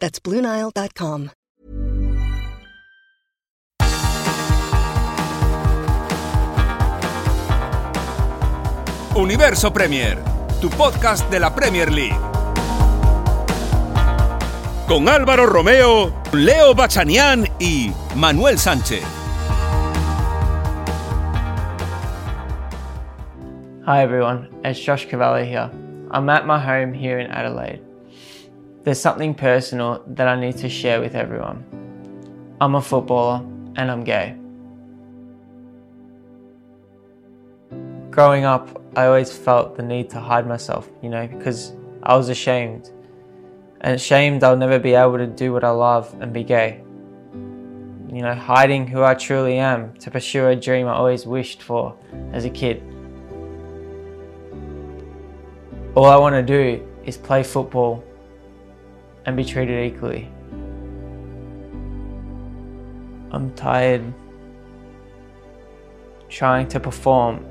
That's BlueNile.com. Universo Premier, tu podcast de la Premier League. Con Álvaro Romeo, Leo Bachanián y Manuel Sánchez. Hi everyone, it's Josh Cavalli here. I'm at my home here in Adelaide. There's something personal that I need to share with everyone. I'm a footballer and I'm gay. Growing up, I always felt the need to hide myself, you know, because I was ashamed. And ashamed I'll never be able to do what I love and be gay. You know, hiding who I truly am to pursue a dream I always wished for as a kid. All I want to do is play football and be treated equally. I'm tired trying to perform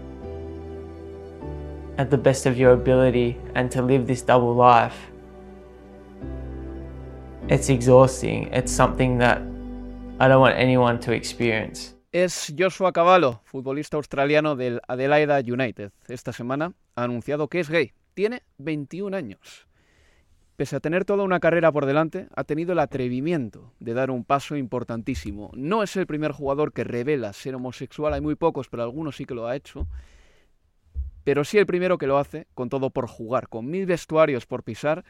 at the best of your ability and to live this double life. It's exhausting. It's something that I don't want anyone to experience. Es Joshua Cavallo, futbolista australiano del Adelaida United. Esta semana ha anunciado que es gay. Tiene 21 años. Pese a tener toda una carrera por delante, ha tenido el atrevimiento de dar un paso importantísimo. No es el primer jugador que revela ser homosexual, hay muy pocos, pero algunos sí que lo ha hecho. Pero sí el primero que lo hace, con todo por jugar, con mil vestuarios por pisar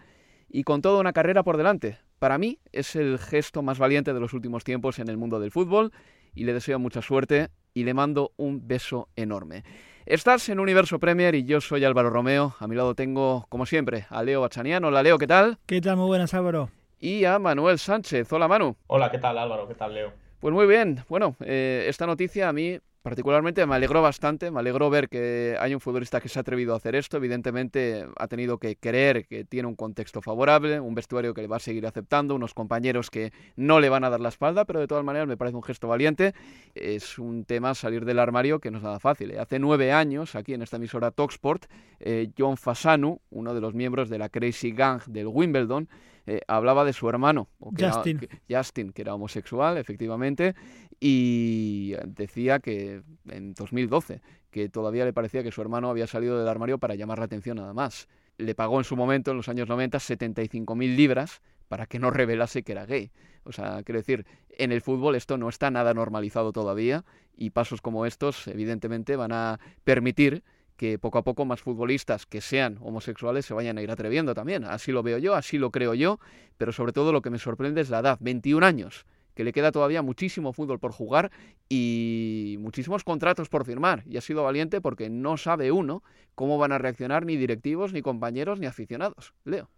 y con toda una carrera por delante. Para mí es el gesto más valiente de los últimos tiempos en el mundo del fútbol y le deseo mucha suerte y le mando un beso enorme. Estás en Universo Premier y yo soy Álvaro Romeo. A mi lado tengo, como siempre, a Leo Bachanian. Hola Leo, ¿qué tal? ¿Qué tal? Muy buenas, Álvaro. Y a Manuel Sánchez. Hola Manu. Hola, ¿qué tal Álvaro? ¿Qué tal Leo? Pues muy bien. Bueno, eh, esta noticia a mí particularmente me alegró bastante, me alegró ver que hay un futbolista que se ha atrevido a hacer esto, evidentemente ha tenido que creer que tiene un contexto favorable, un vestuario que le va a seguir aceptando, unos compañeros que no le van a dar la espalda, pero de todas maneras me parece un gesto valiente, es un tema salir del armario que no es nada fácil. ¿eh? Hace nueve años, aquí en esta emisora Talksport, eh, John Fasanu, uno de los miembros de la Crazy Gang del Wimbledon, eh, hablaba de su hermano, Justin. Justin, que era homosexual, efectivamente, y decía que en 2012 que todavía le parecía que su hermano había salido del armario para llamar la atención nada más. Le pagó en su momento, en los años 90, 75.000 libras para que no revelase que era gay. O sea, quiero decir, en el fútbol esto no está nada normalizado todavía y pasos como estos, evidentemente, van a permitir que poco a poco más futbolistas que sean homosexuales se vayan a ir atreviendo también. Así lo veo yo, así lo creo yo, pero sobre todo lo que me sorprende es la edad, 21 años, que le queda todavía muchísimo fútbol por jugar y muchísimos contratos por firmar. Y ha sido valiente porque no sabe uno cómo van a reaccionar ni directivos, ni compañeros, ni aficionados. Leo.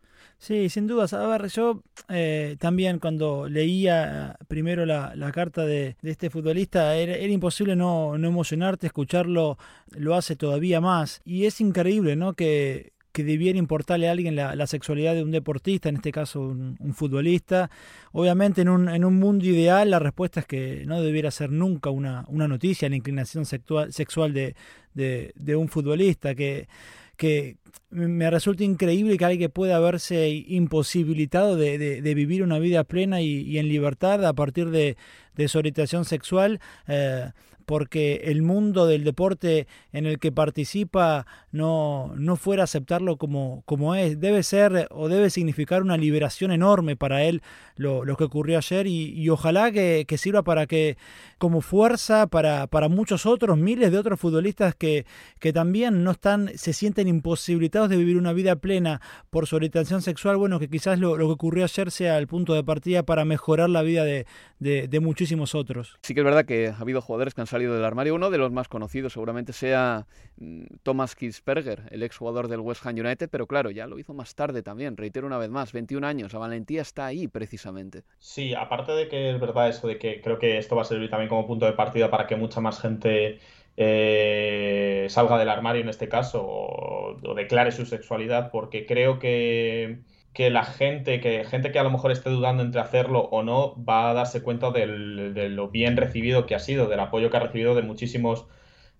Sí, sin dudas. A ver, yo eh, también cuando leía primero la, carta de, este futbolista, era, imposible no, emocionarte, escucharlo lo hace todavía más. Y es increíble, ¿no? Que, debiera importarle a alguien la, sexualidad de un deportista, en este caso un, futbolista. Obviamente en un, mundo ideal la respuesta es que no debiera ser nunca una, noticia la inclinación sexual, de, de un futbolista, que que me resulta increíble que alguien pueda verse imposibilitado de, de, vivir una vida plena y, y, en libertad a partir de, de su orientación sexual. Eh, porque el mundo del deporte en el que participa no, no fuera a aceptarlo como, como es. Debe ser o debe significar una liberación enorme para él lo, lo que ocurrió ayer y, ojalá que, que, sirva para que como fuerza para, para muchos otros, miles de otros futbolistas que, que también no están, se sienten imposibilitados de vivir una vida plena por su orientación sexual, bueno, que quizás lo, lo que ocurrió ayer sea el punto de partida para mejorar la vida de, de, muchísimos otros. Sí que es verdad que ha habido jugadores que del armario. Uno de los más conocidos seguramente sea mm, Thomas Kitzberger, el exjugador del West Ham United, pero claro, ya lo hizo más tarde también. Reitero una vez más, 21 años, la valentía está ahí precisamente. Sí, aparte de que es verdad eso de que creo que esto va a servir también como punto de partida para que mucha más gente eh, salga del armario en este caso o, declare su sexualidad, porque creo que que la gente, que gente que a lo mejor esté dudando entre hacerlo o no, va a darse cuenta de lo bien recibido que ha sido, del apoyo que ha recibido de muchísimos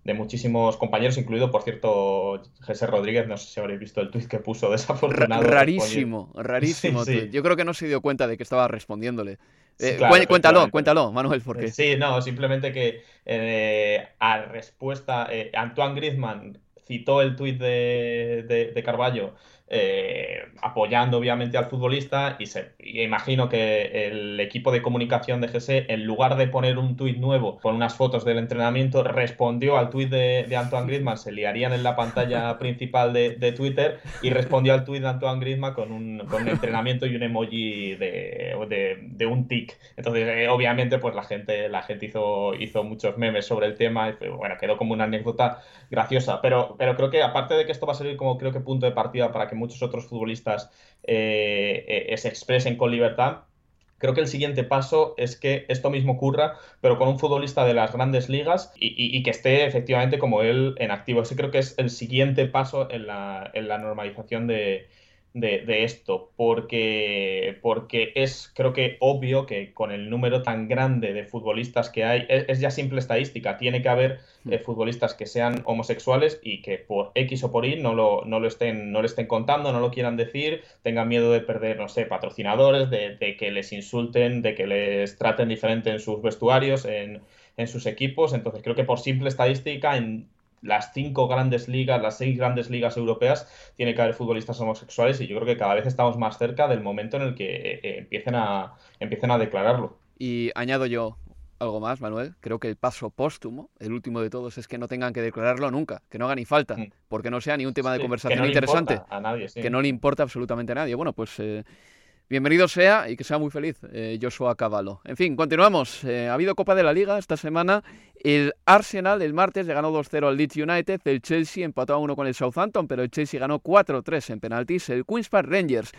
de muchísimos compañeros, incluido, por cierto, José Rodríguez, no sé si habréis visto el tuit que puso desafortunado. Rarísimo, rarísimo. Yo creo que no se dio cuenta de que estaba respondiéndole. Eh, cuéntalo, cuéntalo, Manuel, porque... Sí, no, simplemente que eh, a respuesta, eh, Antoine Griezmann citó el tuit de, de, de Carballo eh, apoyando obviamente al futbolista y, se, imagino que el equipo de comunicación de GC, en lugar de poner un tuit nuevo con unas fotos del entrenamiento, respondió al tuit de, Antoine Griezmann, se liarían en la pantalla principal de, Twitter y respondió al tuit de Antoine Griezmann con un, con un entrenamiento y un emoji de, de un tic. Entonces, eh, obviamente, pues la gente, la gente hizo, hizo muchos memes sobre el tema y bueno, quedó como una anécdota graciosa, pero, pero creo que aparte de que esto va a servir como creo que punto de partida para que muchos otros futbolistas eh, eh, se expresen con libertad. Creo que el siguiente paso es que esto mismo ocurra, pero con un futbolista de las grandes ligas y, que esté efectivamente como él en activo. Ese creo que es el siguiente paso en la, en la normalización de, de, esto, porque, porque es creo que obvio que con el número tan grande de futbolistas que hay, es, ya simple estadística, tiene que haber eh, mm. futbolistas que sean homosexuales y que por X o por Y no lo, no lo estén, no lo estén contando, no lo quieran decir, tengan miedo de perder, no sé, patrocinadores, de, de que les insulten, de que les traten diferente en sus vestuarios, en, en sus equipos. Entonces creo que por simple estadística, en las cinco grandes ligas, las seis grandes ligas europeas, tiene que haber futbolistas homosexuales y yo creo que cada vez estamos más cerca del momento en el que eh, eh, empiecen, a, empiecen a declararlo. Y añado yo algo más, Manuel. Creo que el paso póstumo, el último de todos, es que no tengan que declararlo nunca, que no haga ni falta, mm. porque no sea ni un tema de conversación interesante. A nadie, Que no le importa absolutamente a nadie. Bueno, pues eh, Bienvenido sea y que sea muy feliz eh, Joshua Cavallo. En fin, continuamos. Eh, ha habido Copa de la Liga esta semana. El Arsenal el martes le ganó 2-0 al Leeds United. El Chelsea empató a 1 con el Southampton, pero el Chelsea ganó 4-3 en penaltis. El Queen's Park Rangers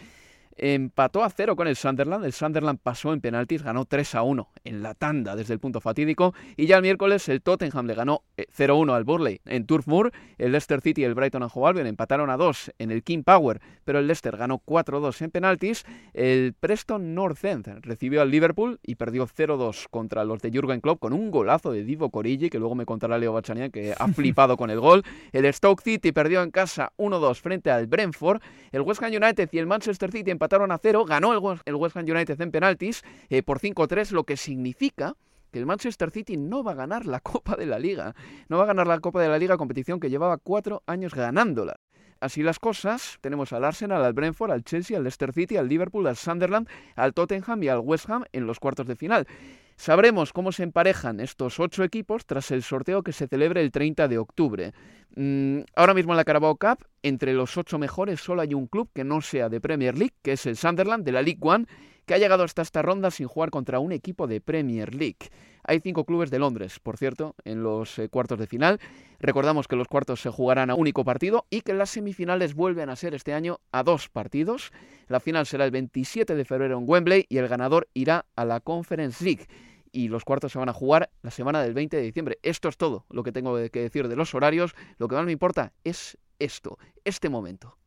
empató a cero con el Sunderland. El Sunderland pasó en penaltis, ganó 3 a 1 en la tanda desde el punto fatídico. Y ya el miércoles el Tottenham le ganó 0-1 eh, al Burley en Turf Moor. El Leicester City y el Brighton and Hove Albion empataron a 2 en el King Power, pero el Leicester ganó 4-2 en penaltis. El Preston North End recibió al Liverpool y perdió 0-2 contra los de Jurgen Klopp con un golazo de Divo Corigi, que luego me contará Leo Bachanian que ha flipado con el gol. El Stoke City perdió en casa 1-2 frente al Brentford. El West Ham United y el Manchester City empataron a cero, ganó el, West Ham United en penaltis eh, por 5-3, lo que significa que el Manchester City no va a ganar la Copa de la Liga. No va a ganar la Copa de la Liga, competición que llevaba cuatro años ganándola. Así las cosas, tenemos al Arsenal, al Brentford, al Chelsea, al Leicester City, al Liverpool, al Sunderland, al Tottenham y al West Ham en los cuartos de final. Sabremos cómo se emparejan estos ocho equipos tras el sorteo que se celebre el 30 de octubre. Mm, ahora mismo en la Carabao Cup, entre los ocho mejores solo hay un club que no sea de Premier League, que es el Sunderland de la League One, que ha llegado hasta esta ronda sin jugar contra un equipo de Premier League. Hay cinco clubes de Londres, por cierto, en los eh, cuartos de final. Recordamos que los cuartos se jugarán a único partido y que las semifinales vuelven a ser este año a dos partidos. La final será el 27 de febrero en Wembley y el ganador irá a la Conference League y los cuartos se van a jugar la semana del 20 de diciembre. Esto es todo lo que tengo que decir de los horarios. Lo que más me importa es esto, este momento.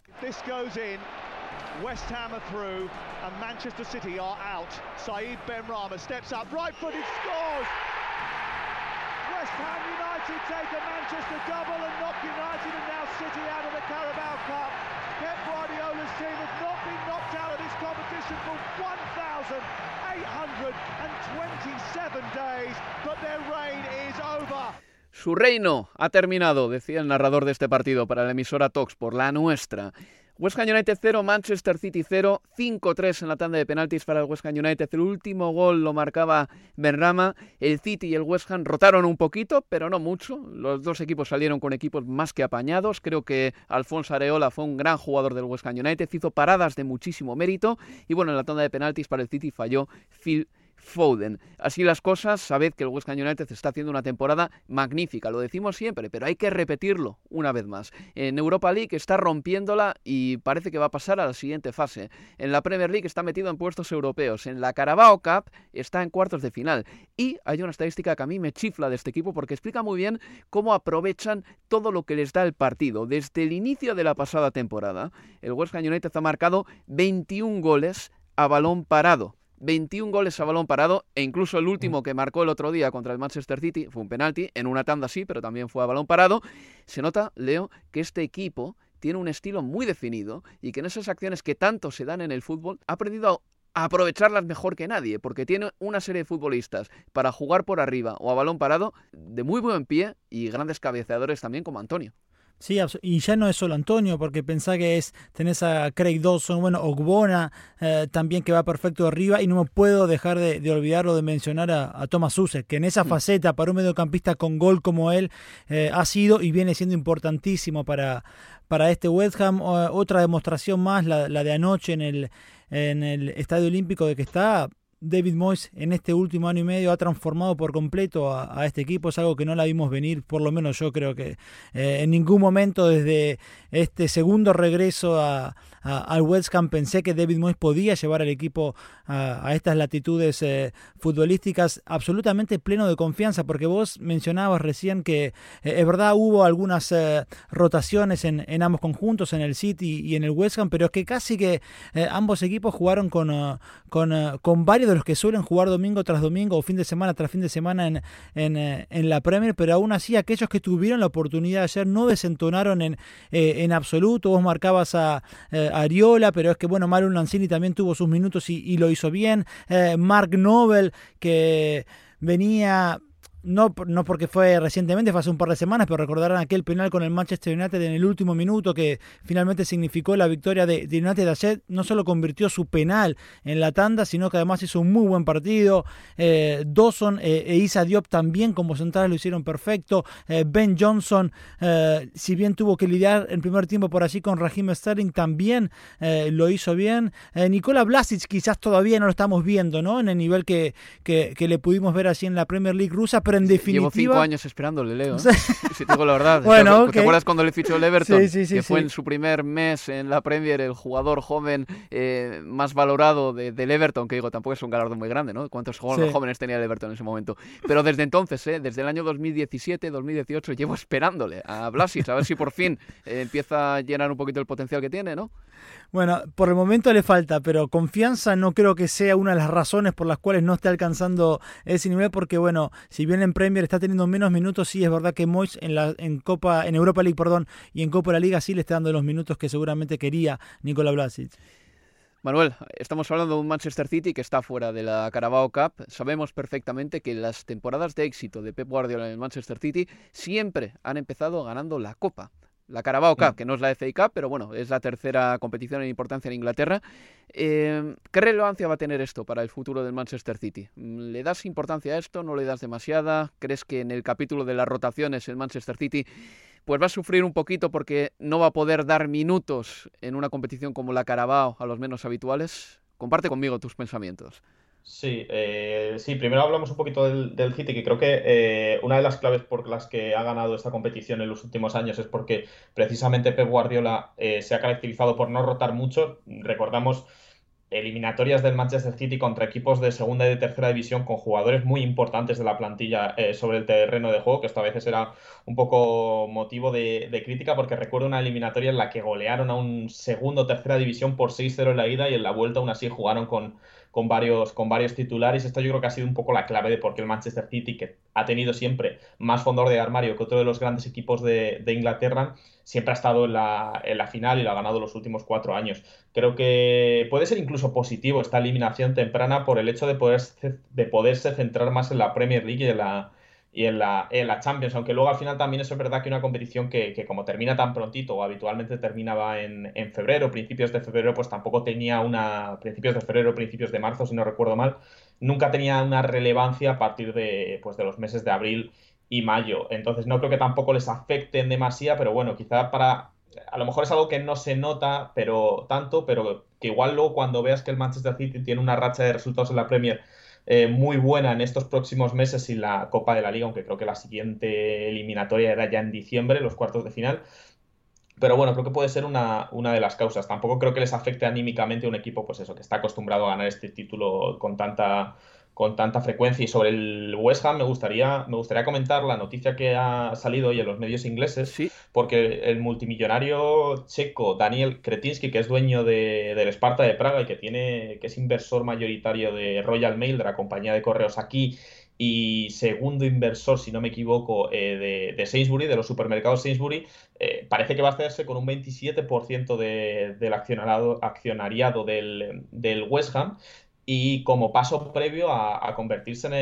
West Ham through and Manchester City are out. Saeed Benrahma steps up, right footed, scores! United take a Manchester double and knock United and now City out of the Carabao Cup. Of this competition for 1,827 days, but their reign is over. Su reino ha terminado, decía el narrador de este partido para la emisora Tox, por la nuestra. West Ham United 0, Manchester City 0, 5-3 en la tanda de penaltis para el West Ham United. El último gol lo marcaba Benrama. El City y el West Ham rotaron un poquito, pero no mucho. Los dos equipos salieron con equipos más que apañados. Creo que Alfonso Areola fue un gran jugador del West Ham United. Hizo paradas de muchísimo mérito. Y bueno, en la tanda de penaltis para el City falló Phil Foden. Así las cosas, sabed que el West Ham United está haciendo una temporada magnífica, lo decimos siempre, pero hay que repetirlo una vez más. En Europa League está rompiéndola y parece que va a pasar a la siguiente fase. En la Premier League está metido en puestos europeos, en la Carabao Cup está en cuartos de final. Y hay una estadística que a mí me chifla de este equipo porque explica muy bien cómo aprovechan todo lo que les da el partido. Desde el inicio de la pasada temporada, el West Ham United ha marcado 21 goles a balón parado. 21 goles a balón parado e incluso el último que marcó el otro día contra el Manchester City fue un penalti, en una tanda sí, pero también fue a balón parado. Se nota, Leo, que este equipo tiene un estilo muy definido y que en esas acciones que tanto se dan en el fútbol ha aprendido a aprovecharlas mejor que nadie, porque tiene una serie de futbolistas para jugar por arriba o a balón parado de muy buen pie y grandes cabeceadores también como Antonio. Sí, y ya no es solo Antonio, porque pensá que es, tenés a Craig Dawson, bueno, Ogbona eh, también que va perfecto arriba, y no me puedo dejar de, de olvidarlo de mencionar a, Thomas Susek, que en esa mm. faceta para un mediocampista con gol como él eh, ha sido y viene siendo importantísimo para, para este West Ham. otra demostración más, la, la de anoche en el, en el Estadio Olímpico, de que está David Moyes en este último año y medio ha transformado por completo a, este equipo. Es algo que no la vimos venir, por lo menos yo creo que eh, en ningún momento desde este segundo regreso a, al West Ham pensé que David Moyes podía llevar al equipo a, estas latitudes eh, futbolísticas absolutamente pleno de confianza, porque vos mencionabas recién que eh, es verdad hubo algunas rotaciones en, en, ambos conjuntos, en el City y en el West Ham, pero es que casi que ambos equipos jugaron con, con, con varios de los que suelen jugar domingo tras domingo o fin de semana tras fin de semana en, en, eh, en la Premier, pero aún así aquellos que tuvieron la oportunidad ayer no desentonaron en, eh, en absoluto. Vos marcabas a, eh, Ariola, pero es que bueno, Mario Lanzini también tuvo sus minutos y, y lo hizo bien. Mark Nobel, que venía no, no porque fue recientemente, fue hace un par de semanas, pero recordarán aquel penal con el Manchester United en el último minuto que finalmente significó la victoria de, United ayer. No solo convirtió su penal en la tanda, sino que además hizo un muy buen partido. Eh, Dawson eh, e Isa Diop también como centrales lo hicieron perfecto. Eh, ben Johnson, eh, si bien tuvo que lidiar en primer tiempo por allí con Raheem Sterling, también lo hizo bien. Nikola Blasic quizás todavía no lo estamos viendo, ¿no? En el nivel que, que, que le pudimos ver así en la Premier League rusa, pero en definitiva... Llevo cinco años esperándole, Leo. ¿eh? si te digo la verdad. bueno, ¿Te acuerdas cuando le fichó el Everton? Sí, sí, sí, que fue en su primer mes en la Premier el jugador joven eh, más valorado de, del Everton, que digo, tampoco es un galardón muy grande, ¿no? ¿Cuántos jóvenes tenía el Everton en ese momento? Pero desde entonces, ¿eh? desde el año 2017, 2018, llevo esperándole a Blasis, a ver si por fin eh, empieza a llenar un poquito el potencial que tiene, ¿no? Bueno, por el momento le falta, pero confianza no creo que sea una de las razones por las cuales no esté alcanzando ese nivel, porque bueno, si bien en Premier está teniendo menos minutos, sí es verdad que Moyes en la en Copa, en Europa League, perdón, y en Copa de la Liga sí le está dando los minutos que seguramente quería Nikola Blasic. Manuel, estamos hablando de un Manchester City que está fuera de la Carabao Cup. Sabemos perfectamente que las temporadas de éxito de Pep Guardiola en el Manchester City siempre han empezado ganando la Copa la Carabao Cup, mm. que no es la FA Cup, pero bueno, es la tercera competición en importancia en Inglaterra. Eh, ¿Qué relevancia va a tener esto para el futuro del Manchester City? ¿Le das importancia a esto? ¿No le das demasiada? ¿Crees que en el capítulo de las rotaciones el Manchester City pues va a sufrir un poquito porque no va a poder dar minutos en una competición como la Carabao a los menos habituales? Comparte conmigo tus pensamientos. Sí, eh, sí, primero hablamos un poquito del, City, que creo que eh, una de las claves por las que ha ganado esta competición en los últimos años es porque precisamente Pep Guardiola eh, se ha caracterizado por no rotar mucho. Recordamos eliminatorias del Manchester City contra equipos de segunda y de tercera división con jugadores muy importantes de la plantilla sobre el terreno de juego, que esto a veces era un poco motivo de, de crítica, porque recuerdo una eliminatoria en la que golearon a un segundo o tercera división por 6-0 en la ida y en la vuelta aún así jugaron con con varios, con varios titulares. Esto yo creo que ha sido un poco la clave de por qué el Manchester City, que ha tenido siempre más fondor de armario que otro de los grandes equipos de, Inglaterra, siempre ha estado en la, en la, final y lo ha ganado los últimos cuatro años. Creo que puede ser incluso positivo esta eliminación temprana por el hecho de, poder, de poderse centrar más en la Premier League y en la, y en la, en la Champions, aunque luego al final también es verdad que una competición que, que como termina tan prontito o habitualmente terminaba en, en, febrero, principios de febrero, pues tampoco tenía una, principios de febrero, principios de marzo, si no recuerdo mal, nunca tenía una relevancia a partir de, pues, de los meses de abril y mayo. Entonces no creo que tampoco les afecten demasiado, pero bueno, quizá para... A lo mejor es algo que no se nota pero tanto, pero que igual luego cuando veas que el Manchester City tiene una racha de resultados en la Premier eh, muy buena en estos próximos meses y la Copa de la Liga, aunque creo que la siguiente eliminatoria era ya en diciembre, los cuartos de final. Pero bueno, creo que puede ser una, una de las causas. Tampoco creo que les afecte anímicamente a un equipo, pues eso, que está acostumbrado a ganar este título con tanta con tanta frecuencia. Y sobre el West Ham me gustaría, me gustaría comentar la noticia que ha salido hoy en los medios ingleses, sí. porque el multimillonario checo Daniel Kretinsky, que es dueño de, del Sparta de Praga y que, tiene, que es inversor mayoritario de Royal Mail, de la compañía de correos aquí, y segundo inversor, si no me equivoco, eh, de, de, Sainsbury, de los supermercados Sainsbury, eh, parece que va a hacerse con un 27% de, del accionariado, accionariado del, del West Ham y como paso previo a, convertirse en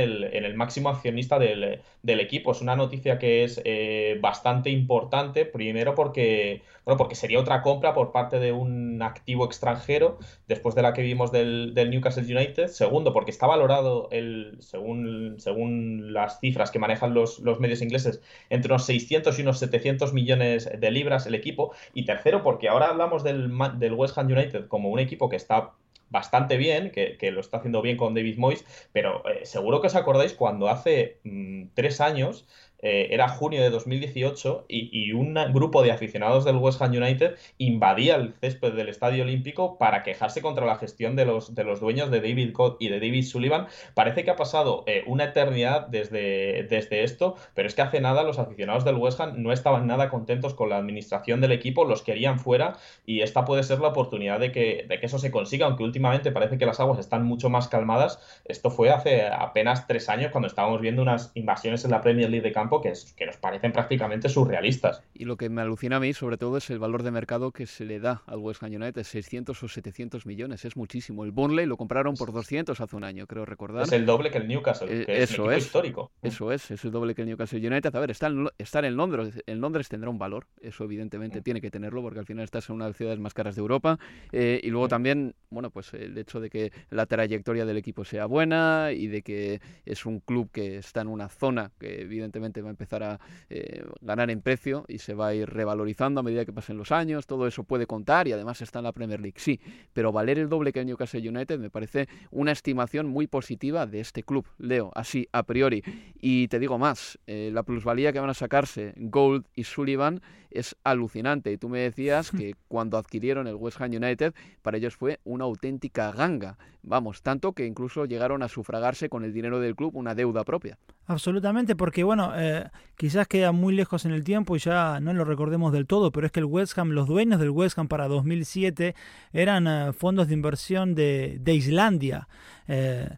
el, máximo accionista del, del, equipo. Es una noticia que es eh, bastante importante, primero porque, bueno, porque sería otra compra por parte de un activo extranjero, después de la que vimos del, del Newcastle United. Segundo, porque está valorado, el, según, según las cifras que manejan los, los medios ingleses, entre unos 600 y unos 700 millones de libras el equipo. Y tercero, porque ahora hablamos del, del West Ham United como un equipo que está bastante bien, que, lo está haciendo bien con David Moyes, pero eh, seguro que os acordáis cuando hace mm, tres años eh, era junio de 2018 y, un grupo de aficionados del West Ham United invadía el césped del Estadio Olímpico para quejarse contra la gestión de los, de los dueños de David Cott y de David Sullivan. Parece que ha pasado eh, una eternidad desde, desde esto, pero es que hace nada los aficionados del West Ham no estaban nada contentos con la administración del equipo, los querían fuera y esta puede ser la oportunidad de que, de que eso se consiga, aunque últimamente parece que las aguas están mucho más calmadas. Esto fue hace apenas tres años cuando estábamos viendo unas invasiones en la Premier League de campo que, que nos parecen prácticamente surrealistas. Y lo que me alucina a mí, sobre todo, es el valor de mercado que se le da al West Ham United, 600 o 700 millones, es muchísimo. El Burnley lo compraron por 200 hace un año, creo recordar. Es el doble que el Newcastle, eh, que eso es, histórico. Eso es, es el doble que el Newcastle United. A ver, estar en, estar en Londres, en Londres tendrá un valor, eso evidentemente tiene que tenerlo, porque al final estás en una de las ciudades más caras de Europa. Eh, y luego también, bueno, pues el hecho de que la trayectoria del equipo sea buena y de que es un club que está en una zona que evidentemente va a empezar a eh, ganar en precio y se va a ir revalorizando a medida que pasen los años, todo eso puede contar y además está en la Premier League, sí, pero valer el doble que Newcastle United me parece una estimación muy positiva de este club, Leo, así a priori. Y te digo más, eh, la plusvalía que van a sacarse Gold y Sullivan es alucinante. Y tú me decías que cuando adquirieron el West Ham United, para ellos fue una auténtica ganga. Vamos, tanto que incluso llegaron a sufragarse con el dinero del club una deuda propia. Absolutamente, porque bueno, eh, quizás queda muy lejos en el tiempo y ya no lo recordemos del todo, pero es que el West Ham, los dueños del West Ham para 2007 eran eh, fondos de inversión de, de Islandia. Eh,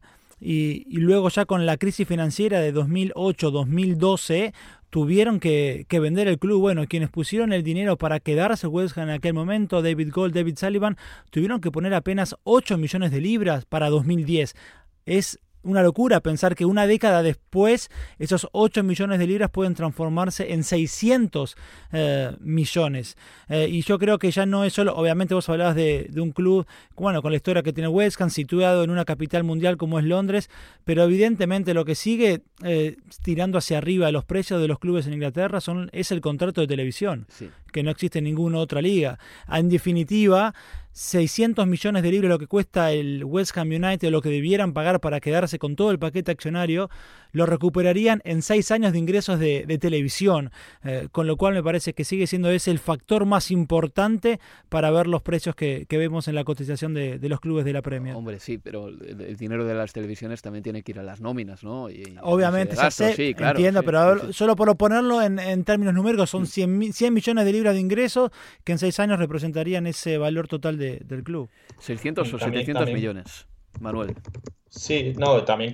y, y, luego ya con la crisis financiera de 2008-2012 tuvieron que, que, vender el club. Bueno, quienes pusieron el dinero para quedarse West Ham en aquel momento, David Gold, David Sullivan, tuvieron que poner apenas 8 millones de libras para 2010. Es una locura pensar que una década después esos 8 millones de libras pueden transformarse en 600 eh, millones. Eh, y yo creo que ya no es solo, obviamente vos hablabas de, un club, bueno, con la historia que tiene West Ham, situado en una capital mundial como es Londres, pero evidentemente lo que sigue eh, tirando hacia arriba los precios de los clubes en Inglaterra son, es el contrato de televisión, que no existe en ninguna otra liga. En definitiva, 600 millones de libras lo que cuesta el West Ham United, lo que debieran pagar para quedarse con todo el paquete accionario, lo recuperarían en seis años de ingresos de, televisión, eh, con lo cual me parece que sigue siendo ese el factor más importante para ver los precios que, vemos en la cotización de, los clubes de la Premier. Hombre, sí, pero el, dinero de las televisiones también tiene que ir a las nóminas, ¿no? Obviamente, sí, claro, entiendo, pero solo por ponerlo en, términos numéricos, son 100, 100 millones de libras de ingresos que en seis años representarían ese valor total de del club. 600 o 700 millones. Manuel. Sí, no, también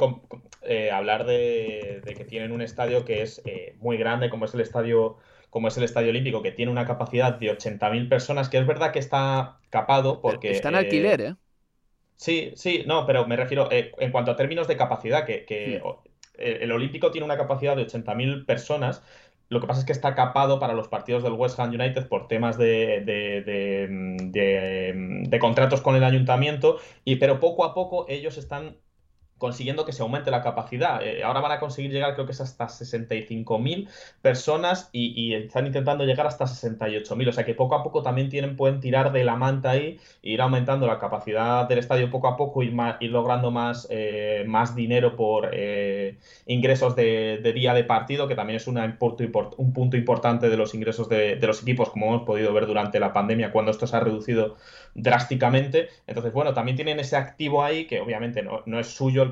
eh, hablar de, que tienen un estadio que es eh, muy grande, como es el estadio como es el Estadio Olímpico, que tiene una capacidad de 80.000 personas, que es verdad que está capado porque... Está en alquiler, ¿eh? Sí, sí, no, pero me refiero en cuanto a términos de capacidad, que, el Olímpico tiene una capacidad de 80.000 personas, lo que pasa es que está capado para los partidos del West Ham United por temas de, de, contratos con el ayuntamiento, y, pero poco a poco ellos están consiguiendo que se aumente la capacidad. Eh, ahora van a conseguir llegar, creo que es hasta 65.000 personas y, están intentando llegar hasta 68.000. O sea que poco a poco también pueden tirar de la manta ahí e ir aumentando la capacidad del estadio poco a poco, y ir logrando más, eh, más dinero por eh, ingresos de, día de partido, que también es una un punto importante de los ingresos de, de los equipos, como hemos podido ver durante la pandemia, cuando esto se ha reducido drásticamente. Entonces, bueno, también tienen ese activo ahí, que obviamente no, no es suyo el,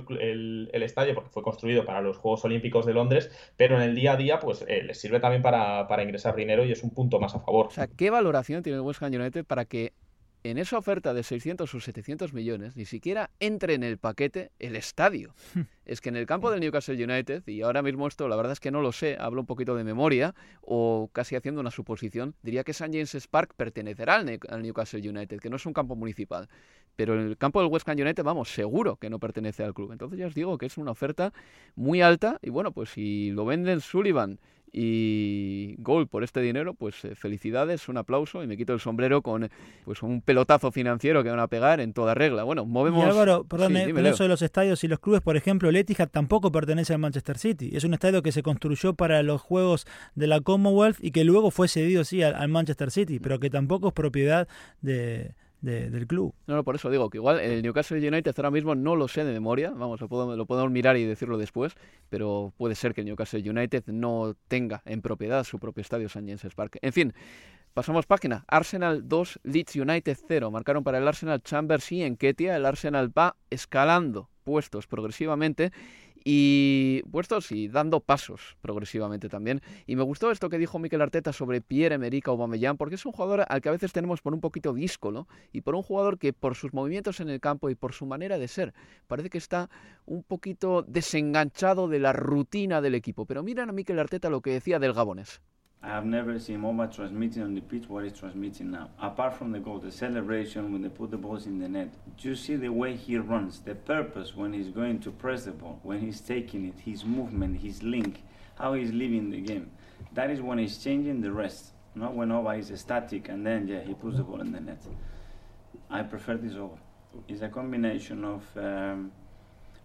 estadio porque fue construido para los Juegos Olímpicos de Londres, pero en el día a día pues eh, les sirve también para, para ingresar dinero y es un punto más a favor. O sea, ¿qué valoración tiene el West Ham United para que en esa oferta de 600 o 700 millones ni siquiera entre en el paquete el estadio. es que en el campo del Newcastle United, y ahora mismo esto la verdad es que no lo sé, hablo un poquito de memoria o casi haciendo una suposición, diría que St. James Park pertenecerá al, Newcastle United, que no es un campo municipal. Pero en el campo del West Ham United, vamos, seguro que no pertenece al club. Entonces ya os digo que es una oferta muy alta y bueno, pues si lo venden Sullivan y Gol por este dinero, pues eh, felicidades, un aplauso y me quito el sombrero con pues un pelotazo financiero que van a pegar en toda regla. Bueno, movemos. Y Álvaro, perdón, eso de los estadios y los clubes, por ejemplo, el Etihad tampoco pertenece al Manchester City. Es un estadio que se construyó para los juegos de la Commonwealth y que luego fue cedido sí al Manchester City, pero que tampoco es propiedad de del club. No, no, por eso digo que igual el Newcastle United ahora mismo no lo sé de memoria, vamos, lo, podemos mirar y decirlo después, pero puede ser que el Newcastle United no tenga en propiedad su propio estadio St. James's Park. En fin, pasamos página. Arsenal 2, Leeds United 0. Marcaron para el Arsenal Chambers y Enketia. El Arsenal va escalando puestos progresivamente y puestos y dando pasos progresivamente también. Y me gustó esto que dijo Mikel Arteta sobre Pierre-Emerick Aubameyang, porque es un jugador al que a veces tenemos por un poquito díscolo y por un jugador que por sus movimientos en el campo y por su manera de ser, parece que está un poquito desenganchado de la rutina del equipo. Pero miran a Mikel Arteta lo que decía del Gabonés. I have never seen Moma transmitting on the pitch what he's transmitting now. Apart from the goal, the celebration when they put the balls in the net, do you see the way he runs, the purpose when he's going to press the ball, when he's taking it, his movement, his link, how he's leaving the game. That is when he's changing the rest, not when Ova is static and then yeah he puts the ball in the net. I prefer this over. It's a combination of um,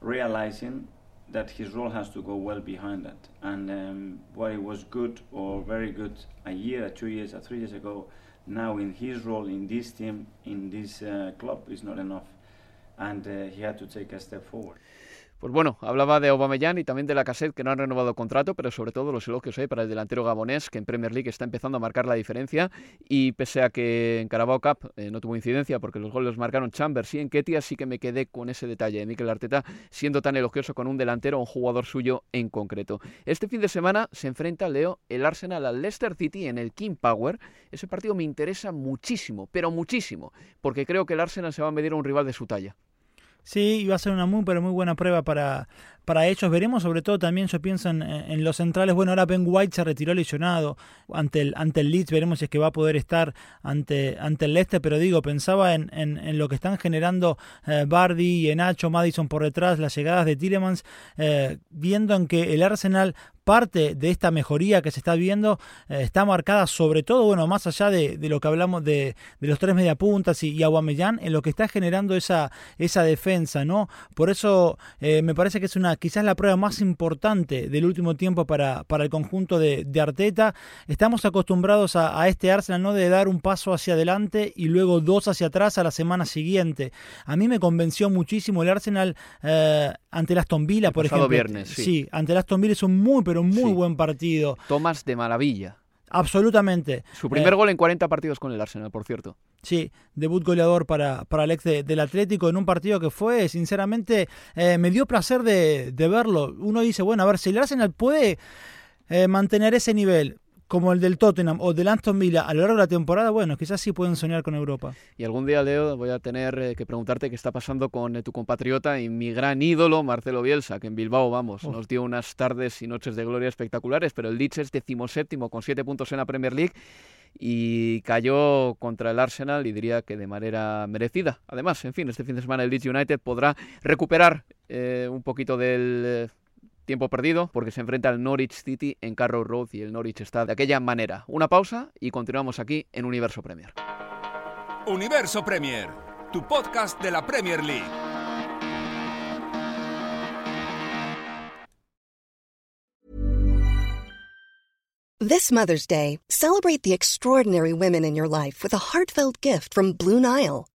realizing that his role has to go well behind that. And um, what it was good or very good a year, two years, or three years ago, now in his role in this team, in this uh, club, is not enough. And uh, he had to take a step forward. Pues bueno, hablaba de Aubameyang y también de la cassette que no han renovado contrato, pero sobre todo los elogios hay para el delantero gabonés que en Premier League está empezando a marcar la diferencia y pese a que en Carabao Cup eh, no tuvo incidencia porque los goles los marcaron Chambers y Enketia, sí que me quedé con ese detalle de Mikel Arteta siendo tan elogioso con un delantero o un jugador suyo en concreto. Este fin de semana se enfrenta Leo el Arsenal al Leicester City en el King Power. Ese partido me interesa muchísimo, pero muchísimo, porque creo que el Arsenal se va a medir a un rival de su talla. Sí, va a ser una muy, pero muy buena prueba para, para ellos. Veremos, sobre todo también, yo pienso en, los centrales. Bueno, ahora Ben White se retiró lesionado ante el, ante el Leeds. Veremos si es que va a poder estar ante, ante el Leicester. Pero digo, pensaba en, en, lo que están generando eh, Bardi y Nacho Madison por detrás, las llegadas de Tillemans, eh, viendo en que el Arsenal parte de esta mejoría que se está viendo eh, está marcada sobre todo, bueno, más allá de, lo que hablamos de, los tres mediapuntas y, y Aguamellán, en lo que está generando esa, esa defensa, ¿no? Por eso eh, me parece que es una quizás la prueba más importante del último tiempo para, para el conjunto de, Arteta. Estamos acostumbrados a, este Arsenal, ¿no? De dar un paso hacia adelante y luego dos hacia atrás a la semana siguiente. A mí me convenció muchísimo el Arsenal eh, ante el Aston Villa, por ejemplo. viernes, sí. ante el Aston Villa es un muy, pero muy buen partido. Tomás de maravilla. Absolutamente. Su primer eh, gol en 40 partidos con el Arsenal, por cierto. Sí, debut goleador para, para el ex del Atlético en un partido que fue, sinceramente, eh, me dio placer de, verlo. Uno dice, bueno, a ver, si el Arsenal puede eh, mantener ese nivel como el del Tottenham o del Aston Villa a lo largo de la temporada, bueno, quizás sí pueden soñar con Europa. Y algún día, Leo, voy a tener eh, que preguntarte qué está pasando con eh, tu compatriota y mi gran ídolo, Marcelo Bielsa, que en Bilbao, vamos, Oh. nos dio unas tardes y noches de gloria espectaculares, pero el Leeds es decimoséptimo con siete puntos en la Premier League y cayó contra el Arsenal y diría que de manera merecida. Además, en fin, este fin de semana el Leeds United podrá recuperar eh, un poquito del tiempo perdido porque se enfrenta al Norwich City en Carrow Road y el Norwich está de aquella manera. Una pausa y continuamos aquí en Universo Premier. Universo Premier, tu podcast de la Premier League. This Mother's Day, celebrate the extraordinary women in your life with a heartfelt gift from Blue Nile.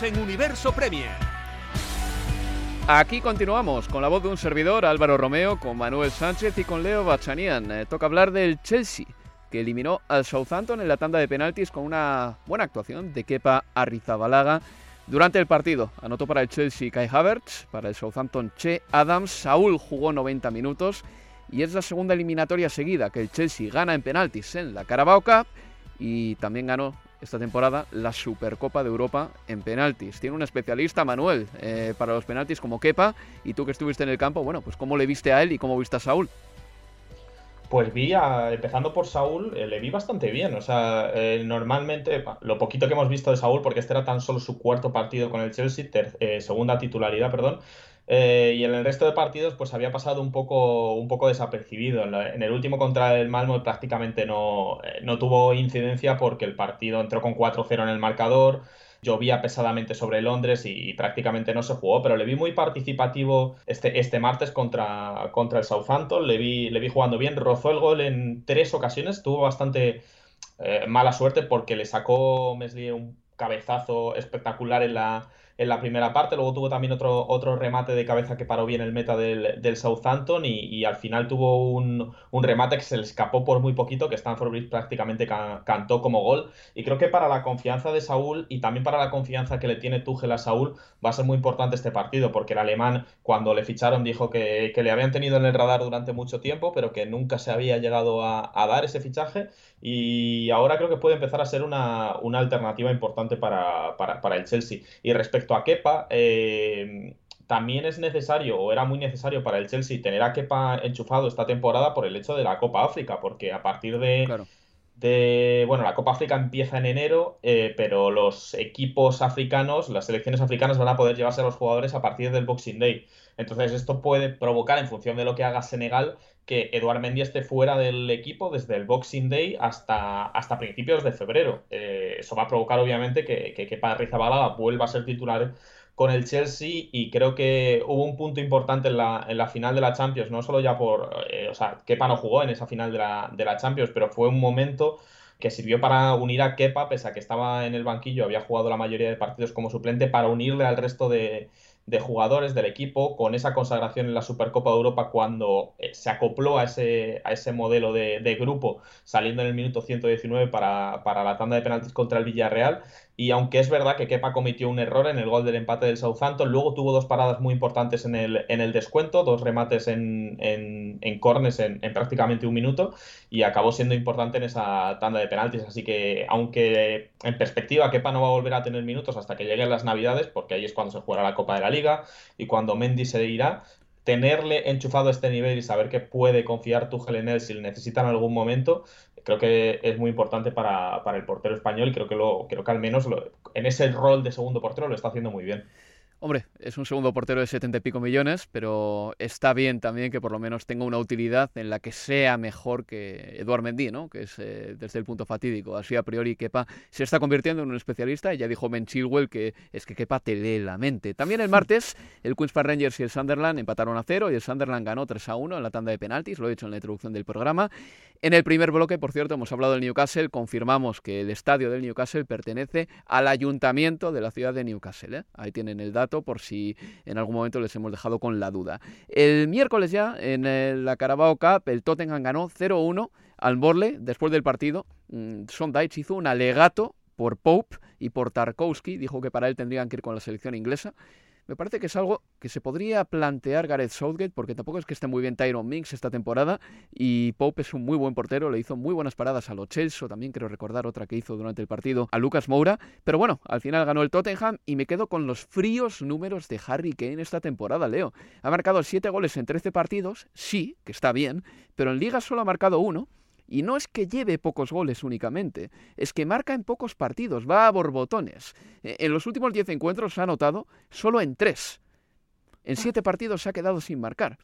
En Universo Premier. Aquí continuamos con la voz de un servidor, Álvaro Romeo, con Manuel Sánchez y con Leo Bachanian. Eh, toca hablar del Chelsea, que eliminó al Southampton en la tanda de penaltis con una buena actuación de Kepa Arrizabalaga durante el partido. Anotó para el Chelsea Kai Havertz, para el Southampton Che Adams, Saúl jugó 90 minutos y es la segunda eliminatoria seguida que el Chelsea gana en penaltis en la Carabao Cup y también ganó esta temporada la Supercopa de Europa en penaltis. Tiene un especialista, Manuel, eh, para los penaltis como Kepa, y tú que estuviste en el campo, bueno, pues cómo le viste a él y cómo viste a Saúl. Pues vi, a- empezando por Saúl, eh, le vi bastante bien. O sea, eh, normalmente, lo poquito que hemos visto de Saúl, porque este era tan solo su cuarto partido con el Chelsea, ter- eh, segunda titularidad, perdón. eh, y en el resto de partidos, pues había pasado un poco, un poco desapercibido. En, el último contra el Malmo prácticamente no, no tuvo incidencia porque el partido entró con 4-0 en el marcador. Llovía pesadamente sobre Londres y, prácticamente no se jugó, pero le vi muy participativo este, este martes contra, contra el Southampton. Le vi, le vi jugando bien, rozó el gol en tres ocasiones, tuvo bastante eh, mala suerte porque le sacó Meslier un cabezazo espectacular en la, en la primera parte. Luego tuvo también otro, otro remate de cabeza que paró bien el meta del, del Southampton y, y al final tuvo un, un remate que se le escapó por muy poquito, que Stanford Bridge prácticamente ca- cantó como gol. Y creo que para la confianza de Saúl y también para la confianza que le tiene Tuchel a Saúl va a ser muy importante este partido, porque el alemán cuando le ficharon dijo que, que le habían tenido en el radar durante mucho tiempo, pero que nunca se había llegado a, a dar ese fichaje y ahora creo que puede empezar a ser una, una alternativa importante para, para, para el Chelsea. Y respecto a Kepa, eh, también es necesario, o era muy necesario para el Chelsea tener a Kepa enchufado esta temporada por el hecho de la Copa África, porque a partir de, Claro. de, bueno, la Copa África empieza en enero, eh, pero los equipos africanos, las selecciones africanas van a poder llevarse a los jugadores a partir del Boxing Day. Entonces esto puede provocar, en función de lo que haga Senegal, que Eduard Mendy esté fuera del equipo desde el Boxing Day hasta, hasta principios de febrero. Eh, eso va a provocar, obviamente, que, que Kepa Arrizabalaga vuelva a ser titular con el Chelsea y creo que hubo un punto importante en la, en la final de la Champions, no solo ya por, eh, o sea, Kepa no jugó en esa final de la, de la Champions, pero fue un momento que sirvió para unir a Kepa, pese a que estaba en el banquillo, había jugado la mayoría de partidos como suplente, para unirle al resto de, de jugadores del equipo con esa consagración en la Supercopa de Europa cuando eh, se acopló a ese, a ese modelo de, de grupo saliendo en el minuto 119 para, para, la tanda de penaltis contra el Villarreal y aunque es verdad que Kepa cometió un error en el gol del empate del Southampton, luego tuvo dos paradas muy importantes en el, en el descuento, dos remates en, en, en cornes en, en, prácticamente un minuto y acabó siendo importante en esa tanda de penaltis. Así que, aunque en perspectiva Kepa no va a volver a tener minutos hasta que lleguen las Navidades, porque ahí es cuando se jugará la Copa de la Liga y cuando Mendy se irá, tenerle enchufado a este nivel y saber que puede confiar Tuchel en él si le necesita en algún momento, creo que es muy importante para, para el portero español y creo que, lo, creo que al menos lo, en ese rol de segundo portero lo está haciendo muy bien. Hombre, es un segundo portero de 70 y pico millones, pero está bien también que por lo menos tenga una utilidad en la que sea mejor que Eduard Mendy, ¿no? que es eh, desde el punto fatídico. Así a priori Kepa se está convirtiendo en un especialista. Ya dijo Ben Chilwell que es que Kepa te lee la mente. También el martes el Queen's Park Rangers y el Sunderland empataron a cero y el Sunderland ganó 3 a 1 en la tanda de penaltis, lo he dicho en la introducción del programa. En el primer bloque, por cierto, hemos hablado del Newcastle, confirmamos que el estadio del Newcastle pertenece al ayuntamiento de la ciudad de Newcastle. ¿eh? Ahí tienen el dato por si en algún momento les hemos dejado con la duda. El miércoles ya, en la Carabao Cup, el Tottenham ganó 0-1 al Borle después del partido. Mm, Son hizo un alegato por Pope y por Tarkowski, dijo que para él tendrían que ir con la selección inglesa. Me parece que es algo que se podría plantear Gareth Southgate, porque tampoco es que esté muy bien Tyron Minks esta temporada, y Pope es un muy buen portero, le hizo muy buenas paradas a Lo Celso, también quiero recordar otra que hizo durante el partido a Lucas Moura, pero bueno, al final ganó el Tottenham y me quedo con los fríos números de Harry Kane esta temporada, Leo. Ha marcado 7 goles en 13 partidos, sí, que está bien, pero en Liga solo ha marcado uno, y no es que lleve pocos goles únicamente, es que marca en pocos partidos, va a borbotones. En los últimos 10 encuentros se ha anotado solo en 3. En 7 partidos se ha quedado sin marcar.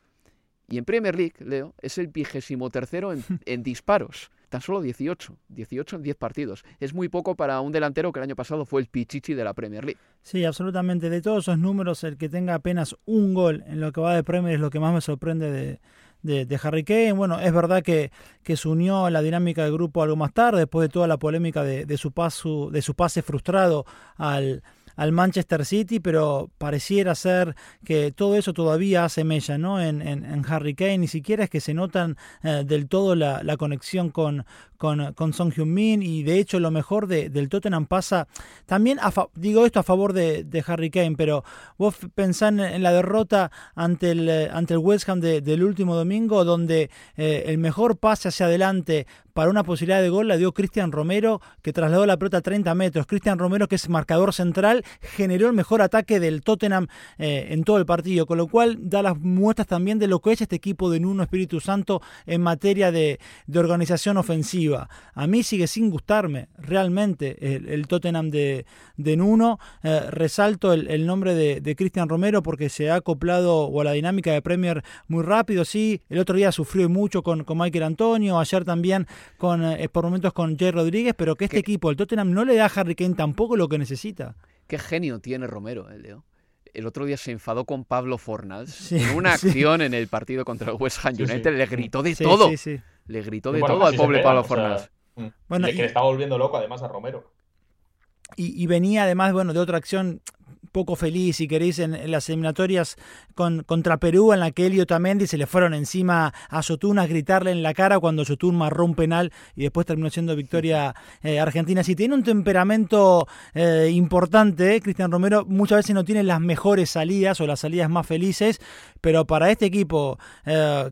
Y en Premier League, Leo, es el vigésimo tercero en, en, disparos. Tan solo 18. 18 en 10 partidos. Es muy poco para un delantero que el año pasado fue el Pichichi de la Premier League. Sí, absolutamente. De todos esos números, el que tenga apenas un gol en lo que va de Premier es lo que más me sorprende de, de, de, Harry Kane. Bueno, es verdad que, que, se unió a la dinámica del grupo algo más tarde, después de toda la polémica de, de su, paso, de su pase frustrado al, al Manchester City, pero pareciera ser que todo eso todavía hace mella ¿no? en, en, en Harry Kane, ni siquiera es que se notan eh, del todo la, la conexión con, con, con Son Heung-min y de hecho lo mejor de, del Tottenham pasa también, a digo esto a favor de, de, Harry Kane, pero vos pensás en, en la derrota ante el, ante el West Ham de, del último domingo, donde eh, el mejor pase hacia adelante para una posibilidad de gol la dio Cristian Romero, que trasladó la pelota a 30 metros. Cristian Romero, que es marcador central, generó el mejor ataque del Tottenham eh, en todo el partido, con lo cual da las muestras también de lo que es este equipo de Nuno Espíritu Santo en materia de, organización ofensiva. A mí sigue sin gustarme realmente el, Tottenham de, Nuno. Eh, resalto el, el nombre de, de Cristian Romero porque se ha acoplado o a la dinámica de Premier muy rápido. Sí, el otro día sufrió mucho con, con Michael Antonio, ayer también con eh, por momentos con Jay Rodríguez, pero que este ¿Qué? equipo, el Tottenham, no le da a Harry Kane tampoco lo que necesita. Qué genio tiene Romero, eh, Leo. El otro día se enfadó con Pablo Fornals sí, en una acción sí. en el partido contra el West Ham United. Le gritó de todo. Le gritó de bueno, todo al pobre Pablo o sea, Fornals. Bueno, y, que le está volviendo loco además a Romero. Y, y, venía además, bueno, de otra acción poco feliz, si queréis, en, las eliminatorias con, contra Perú, en la que él y Otamendi se le fueron encima a Sotún a gritarle en la cara cuando Sotún marró un penal y después terminó siendo victoria eh, argentina. Si tiene un temperamento eh, importante, eh, Cristian Romero muchas veces no tiene las mejores salidas o las salidas más felices, pero para este equipo,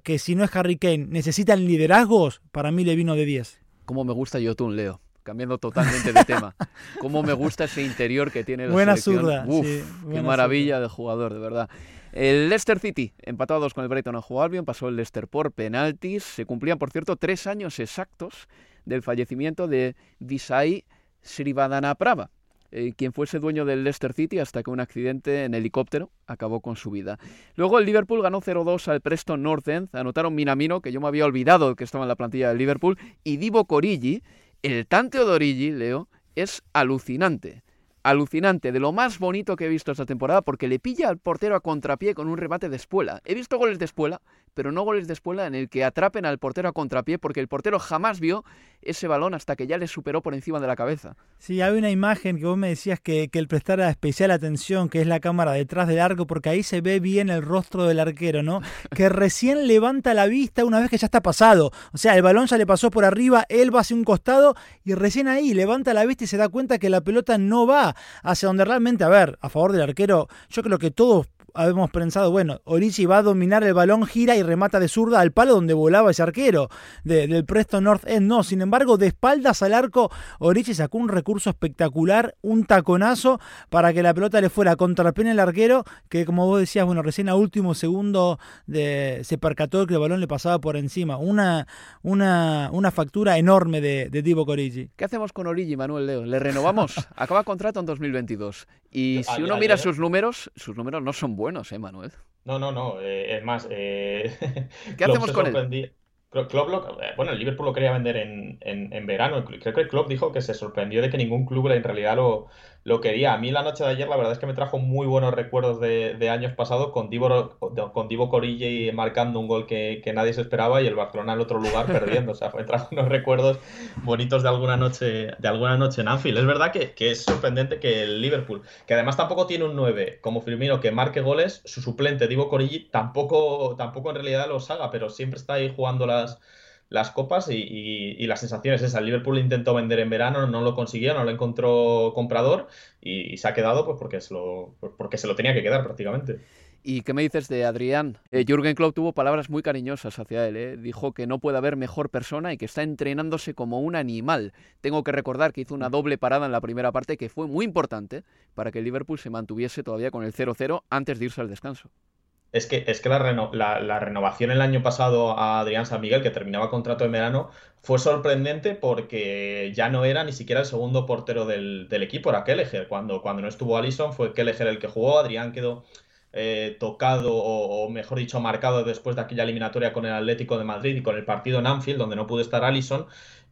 que si no es Harry Kane, necesitan liderazgos, para mí le vino de 10. ¿Cómo me gusta Yotun, Leo? Cambiando totalmente de tema. Cómo me gusta ese interior que tiene la buena selección. Zurda, Uf, sí, qué maravilla zurda. de jugador, de verdad. El Leicester City, empatados con el Brighton a Albion, pasó el Leicester por penaltis. Se cumplían, por cierto, tres años exactos del fallecimiento de Visay Srivadanaprava, eh, quien fuese dueño del Leicester City hasta que un accidente en helicóptero acabó con su vida. Luego el Liverpool ganó 0-2 al Preston North End, anotaron Minamino, que yo me había olvidado que estaba en la plantilla del Liverpool, y Divo Corigi, el Tante Odorigi, Leo, es alucinante alucinante, de lo más bonito que he visto esta temporada, porque le pilla al portero a contrapié con un remate de espuela. He visto goles de espuela, pero no goles de espuela en el que atrapen al portero a contrapié, porque el portero jamás vio ese balón hasta que ya le superó por encima de la cabeza. Sí, hay una imagen que vos me decías que, que él prestara especial atención, que es la cámara detrás del arco, porque ahí se ve bien el rostro del arquero, ¿no? Que recién levanta la vista una vez que ya está pasado. O sea, el balón ya le pasó por arriba, él va hacia un costado y recién ahí levanta la vista y se da cuenta que la pelota no va hacia donde realmente, a ver, a favor del arquero, yo creo que todos habíamos pensado, bueno, Origi va a dominar el balón, gira y remata de zurda al palo donde volaba ese arquero del Preston North End. No, sin embargo, de espaldas al arco, Origi sacó un recurso espectacular, un taconazo para que la pelota le fuera contra el el arquero, que como vos decías, bueno, recién a último segundo de, se percató que el balón le pasaba por encima. Una, una, una factura enorme de, de Divo Origi. ¿Qué hacemos con Origi, Manuel Leo? ¿Le renovamos? Acaba contrato en 2022. Y si uno mira sus números, sus números no son buenos, ¿eh, Manuel? No, no, no. Eh, es más, eh... ¿qué hacemos con él? Klopp eh, bueno, el Liverpool lo quería vender en, en, en, verano. Creo que el Klopp dijo que se sorprendió de que ningún club en realidad lo, lo quería. A mí la noche de ayer la verdad es que me trajo muy buenos recuerdos de, años pasados con Divo, con Divo Corille marcando un gol que, nadie se esperaba y el Barcelona en otro lugar perdiendo. O sea, me trajo unos recuerdos bonitos de alguna noche, de alguna noche en Anfield. Es verdad que, es sorprendente que el Liverpool, que además tampoco tiene un 9 como Firmino que marque goles, su suplente Divo Corille tampoco, tampoco en realidad los haga, pero siempre está ahí jugando las las copas y, las sensaciones esas. Liverpool intentó vender en verano, no lo consiguió, no lo encontró comprador y, se ha quedado pues porque se, lo, porque se lo tenía que quedar prácticamente. ¿Y qué me dices de Adrián? Eh, Jürgen Klopp tuvo palabras muy cariñosas hacia él. ¿eh? Dijo que no puede haber mejor persona y que está entrenándose como un animal. Tengo que recordar que hizo una doble parada en la primera parte que fue muy importante para que el Liverpool se mantuviese todavía con el 0-0 antes de irse al descanso. Es que, es que la, renovación el año pasado a Adrián San Miguel, que terminaba contrato en verano, fue sorprendente porque ya no era ni siquiera el segundo portero del, equipo, era Kelleher. Cuando, cuando no estuvo Allison fue Kelleher el que jugó, Adrián quedó eh, tocado o, mejor dicho marcado después de aquella eliminatoria con el Atlético de Madrid y con el partido en Anfield donde no pudo estar Allison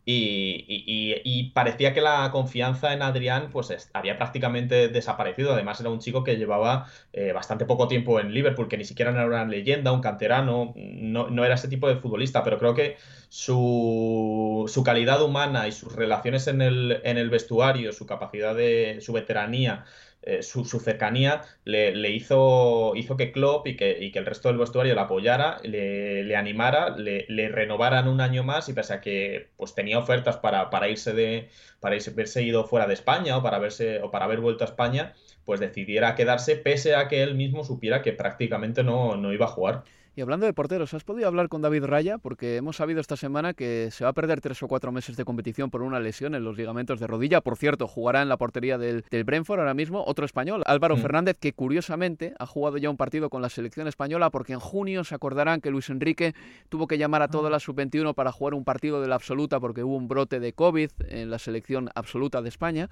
y, parecía que la confianza en Adrián pues había prácticamente desaparecido. Además era un chico que llevaba eh, bastante poco tiempo en Liverpool, que ni siquiera era una leyenda, un canterano, no, no era ese tipo de futbolista, pero creo que su, su, calidad humana y sus relaciones en el, en el vestuario, su capacidad de su veteranía eh, su, cercanía le, hizo, hizo que Klopp y que, el resto del vestuario le apoyara, le, animara, le, renovaran un año más y pese a que pues, tenía ofertas para, para irse de para irse, haberse ido fuera de España o para, verse, o para haber vuelto a España, pues decidiera quedarse pese a que él mismo supiera que prácticamente no, no iba a jugar. Y hablando de porteros, ¿has podido hablar con David Raya? Porque hemos sabido esta semana que se va a perder tres o cuatro meses de competición por una lesión en los ligamentos de rodilla. Por cierto, jugará en la portería del, Brentford ahora mismo otro español, Álvaro mm. Fernández, que curiosamente ha jugado ya un partido con la selección española porque en junio se acordarán que Luis Enrique tuvo que llamar a toda la sub-21 para jugar un partido de la absoluta porque hubo un brote de COVID en la selección absoluta de España.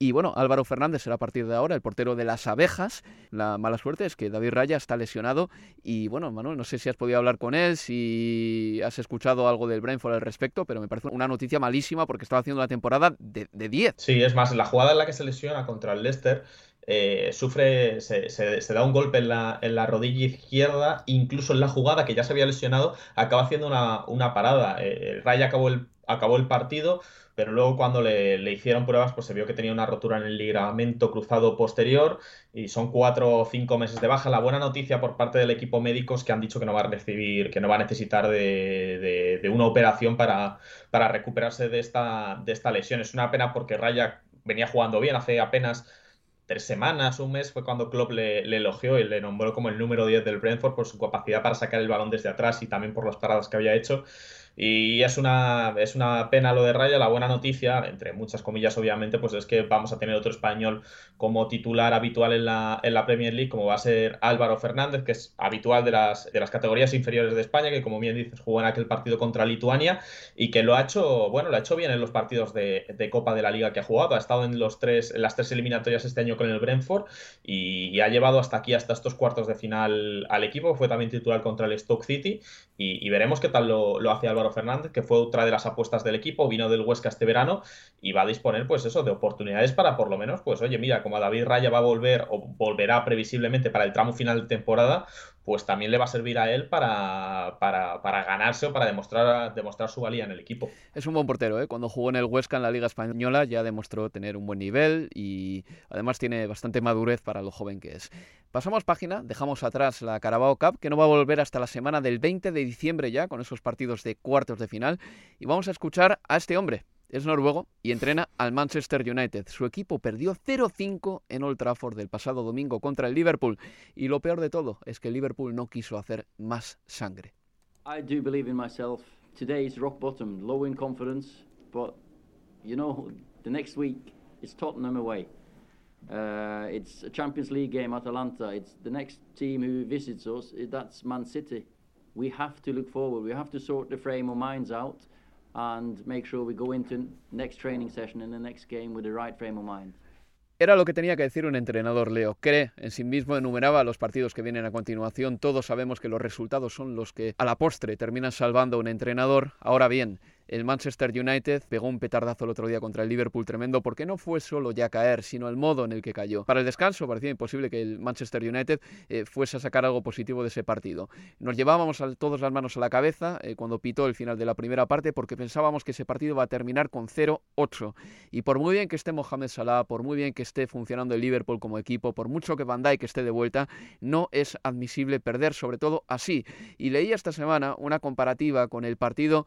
Y bueno, Álvaro Fernández será a partir de ahora el portero de las abejas. La mala suerte es que David Raya está lesionado. Y bueno, Manuel, no sé si has podido hablar con él, si has escuchado algo del Brentford al respecto, pero me parece una noticia malísima porque estaba haciendo una temporada de, 10. Sí, es más, la jugada en la que se lesiona contra el Leicester. Eh, sufre, se, se, da un golpe en la, rodilla izquierda, incluso en la jugada que ya se había lesionado, acaba haciendo una, una parada. Eh, Raya acabó el, acabó el partido, pero luego cuando le, hicieron pruebas, pues se vio que tenía una rotura en el ligamento cruzado posterior y son cuatro o cinco meses de baja. La buena noticia por parte del equipo médico es que han dicho que no va a recibir, que no va a necesitar de, una operación para, recuperarse de esta, de esta lesión. Es una pena porque Raya venía jugando bien hace apenas tres semanas, un mes, fue cuando Klopp le, le, elogió y le nombró como el número 10 del Brentford por su capacidad para sacar el balón desde atrás y también por las paradas que había hecho. Y es una, es una pena lo de Raya. La buena noticia, entre muchas comillas, obviamente, pues es que vamos a tener otro español como titular habitual en la, en la Premier League, como va a ser Álvaro Fernández, que es habitual de las, de las categorías inferiores de España, que como bien dices, jugó en aquel partido contra Lituania y que lo ha hecho, bueno, lo ha hecho bien en los partidos de, de Copa de la Liga que ha jugado. Ha estado en, los tres, en las tres eliminatorias este año con el Brentford y, ha llevado hasta aquí, hasta estos cuartos de final al equipo. Fue también titular contra el Stoke City y, veremos qué tal lo, lo hace Álvaro Fernández, que fue otra de las apuestas del equipo, vino del Huesca este verano y va a disponer, pues eso, de oportunidades para por lo menos, pues oye, mira, como David Raya va a volver o volverá previsiblemente para el tramo final de temporada, pues también le va a servir a él para, para, para, ganarse o para demostrar, demostrar su valía en el equipo. Es un buen portero, ¿eh? cuando jugó en el Huesca en la Liga Española ya demostró tener un buen nivel y además tiene bastante madurez para lo joven que es. Pasamos página, dejamos atrás la Carabao Cup, que no va a volver hasta la semana del 20 de diciembre ya, con esos partidos de cuartos de final, y vamos a escuchar a este hombre, es noruego y entrena al Manchester United. Su equipo perdió 0-5 en Old Trafford del pasado domingo contra el Liverpool. Y lo peor de todo es que el Liverpool no quiso hacer más sangre. I do believe in myself. Today is rock bottom, low in confidence, but you know, the next week it's Tottenham away. Uh, it's a Champions League game, Atalanta. It's the next team who visits us. That's Man City. We have to look forward. We have to sort the frame of minds out and make sure we go into next training session in the next game with the right frame of mind. Era lo que tenía que decir un entrenador, Leo. Cree en sí mismo, enumeraba los partidos que vienen a continuación. Todos sabemos que los resultados son los que a la postre terminan salvando a un entrenador. Ahora bien, el Manchester United pegó un petardazo el otro día contra el Liverpool tremendo porque no fue solo ya caer, sino el modo en el que cayó. Para el descanso parecía imposible que el Manchester United eh, fuese a sacar algo positivo de ese partido. Nos llevábamos a, todas las manos a la cabeza eh, cuando pitó el final de la primera parte porque pensábamos que ese partido va a terminar con 0-8. Y por muy bien que esté Mohamed Salah, por muy bien que esté funcionando el Liverpool como equipo, por mucho que Van Dijk esté de vuelta, no es admisible perder, sobre todo así. Y leí esta semana una comparativa con el partido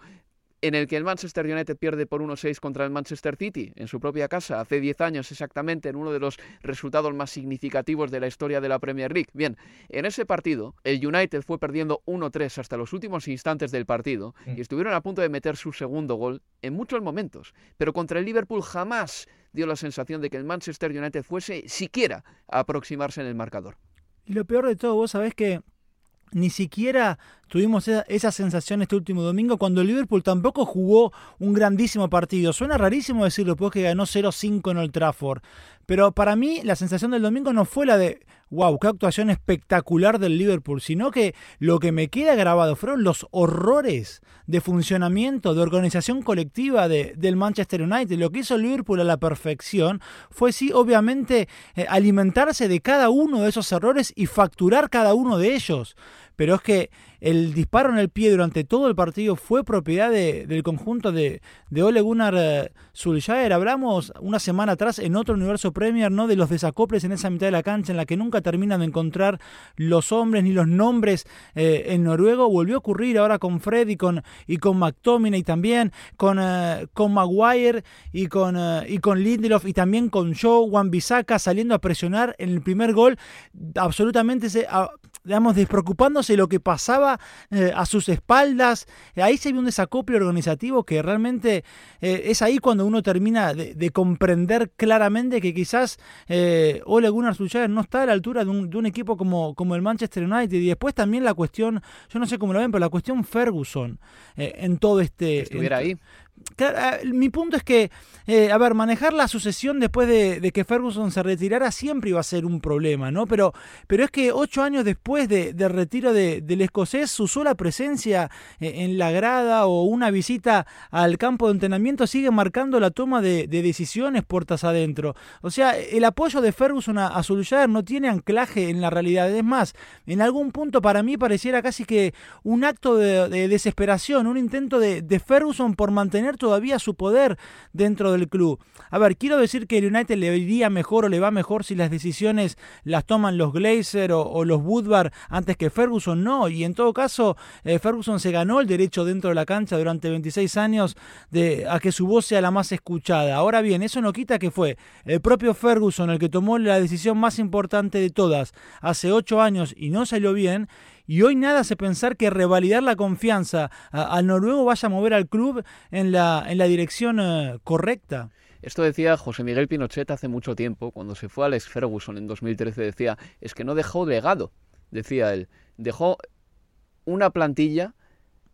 en el que el Manchester United pierde por 1-6 contra el Manchester City en su propia casa hace 10 años exactamente en uno de los resultados más significativos de la historia de la Premier League. Bien, en ese partido el United fue perdiendo 1-3 hasta los últimos instantes del partido y mm. estuvieron a punto de meter su segundo gol en muchos momentos, pero contra el Liverpool jamás dio la sensación de que el Manchester United fuese siquiera a aproximarse en el marcador. Y lo peor de todo, vos sabés que ni siquiera tuvimos esa, sensación este último domingo cuando Liverpool tampoco jugó un grandísimo partido. Suena rarísimo decirlo, porque ganó 0-5 en el Trafford. Pero para mí la sensación del domingo no fue la de, wow, qué actuación espectacular del Liverpool, sino que lo que me queda grabado fueron los horrores de funcionamiento, de organización colectiva de, del Manchester United. Lo que hizo Liverpool a la perfección fue, sí, obviamente, eh, alimentarse de cada uno de esos errores y facturar cada uno de ellos pero es que el disparo en el pie durante todo el partido fue propiedad del conjunto de, de Ole Gunnar eh, Solskjaer. Hablamos una semana atrás en otro universo Premier, ¿no? De los desacoples en esa mitad de la cancha en la que nunca terminan de encontrar los hombres ni los nombres eh, en noruego. Volvió a ocurrir ahora con Fred y con, y con McTominay también, con, eh, con Maguire y con, y con Lindelof y también con Joe Wan Bissaka saliendo a presionar en el primer gol. Absolutamente se digamos, despreocupándose de lo que pasaba eh, a sus espaldas. Ahí se vio un desacople organizativo que realmente eh, es ahí cuando uno termina de, comprender claramente que quizás eh, Ole Gunnar Solskjaer no está a la altura de un, equipo como, como el Manchester United. Y después también la cuestión, yo no sé cómo lo ven, pero la cuestión Ferguson en todo este... Estuviera ahí. Ah, mi punto es que, eh, a ver, manejar la sucesión después de, que Ferguson se retirara siempre iba a ser un problema, ¿no? Pero, pero es que ocho años después de, del retiro del escocés, su sola presencia eh, en la grada o una visita al campo de entrenamiento sigue marcando la toma de, decisiones puertas adentro. O sea, el apoyo de Ferguson a, a no tiene anclaje en la realidad. Es más, en algún punto para mí pareciera casi que un acto de, desesperación, un intento de Ferguson por mantener todavía su poder dentro del club. A ver, quiero decir que el United le iría mejor o le va mejor si las decisiones las toman los Glazer o, los Woodward antes que Ferguson, no. Y en todo caso, eh, Ferguson se ganó el derecho dentro de la cancha durante 26 años de, a que su voz sea la más escuchada. Ahora bien, eso no quita que fue el propio Ferguson el que tomó la decisión más importante de todas hace 8 años y no salió bien y hoy nada hace pensar que revalidar la confianza al noruego vaya a mover al club en la, en la dirección eh, correcta. Esto decía José Miguel Pinochet hace mucho tiempo, cuando se fue a Alex Ferguson en 2013, decía, es que no dejó legado, decía él, dejó una plantilla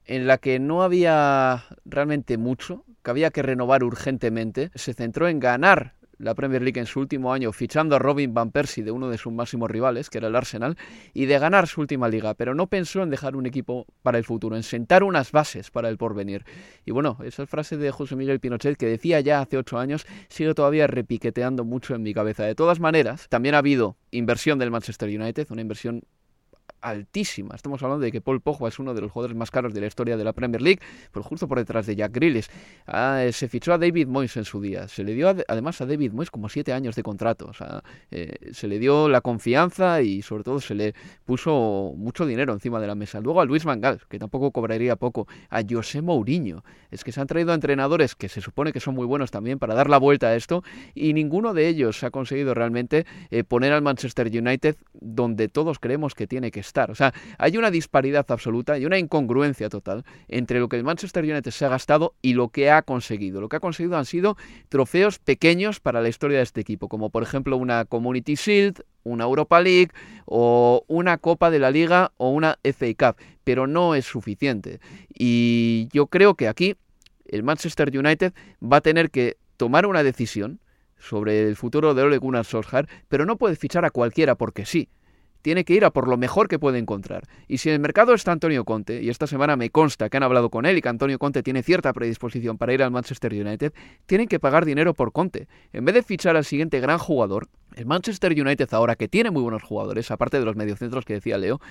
en la que no había realmente mucho, que había que renovar urgentemente, se centró en ganar la Premier League en su último año fichando a Robin Van Persie de uno de sus máximos rivales, que era el Arsenal, y de ganar su última liga, pero no pensó en dejar un equipo para el futuro, en sentar unas bases para el porvenir. Y bueno, esa frase de José Miguel Pinochet que decía ya hace ocho años sigue todavía repiqueteando mucho en mi cabeza. De todas maneras, también ha habido inversión del Manchester United, una inversión altísima. Estamos hablando de que Paul Pogba es uno de los jugadores más caros de la historia de la Premier League, pero justo por detrás de Jack Grealish. Ah, eh, se fichó a David Moyes en su día. Se le dio además a David Moyes como siete años de contrato. Eh, se le dio la confianza y sobre todo se le puso mucho dinero encima de la mesa. Luego a Luis Mangal, que tampoco cobraría poco. A José Mourinho. Es que se han traído entrenadores que se supone que son muy buenos también para dar la vuelta a esto y ninguno de ellos ha conseguido realmente eh, poner al Manchester United donde todos creemos que tiene que O sea, hay una disparidad absoluta y una incongruencia total entre lo que el Manchester United se ha gastado y lo que ha conseguido. Lo que ha conseguido han sido trofeos pequeños para la historia de este equipo, como por ejemplo una Community Shield, una Europa League o una Copa de la Liga o una FA Cup, pero no es suficiente. Y yo creo que aquí el Manchester United va a tener que tomar una decisión sobre el futuro de Ole Gunnar Solskjaer, pero no puede fichar a cualquiera porque sí tiene que ir a por lo mejor que puede encontrar. Y si en el mercado está Antonio Conte, y esta semana me consta que han hablado con él y que Antonio Conte tiene cierta predisposición para ir al Manchester United, tienen que pagar dinero por Conte. En vez de fichar al siguiente gran jugador, el Manchester United ahora que tiene muy buenos jugadores, aparte de los mediocentros que decía Leo,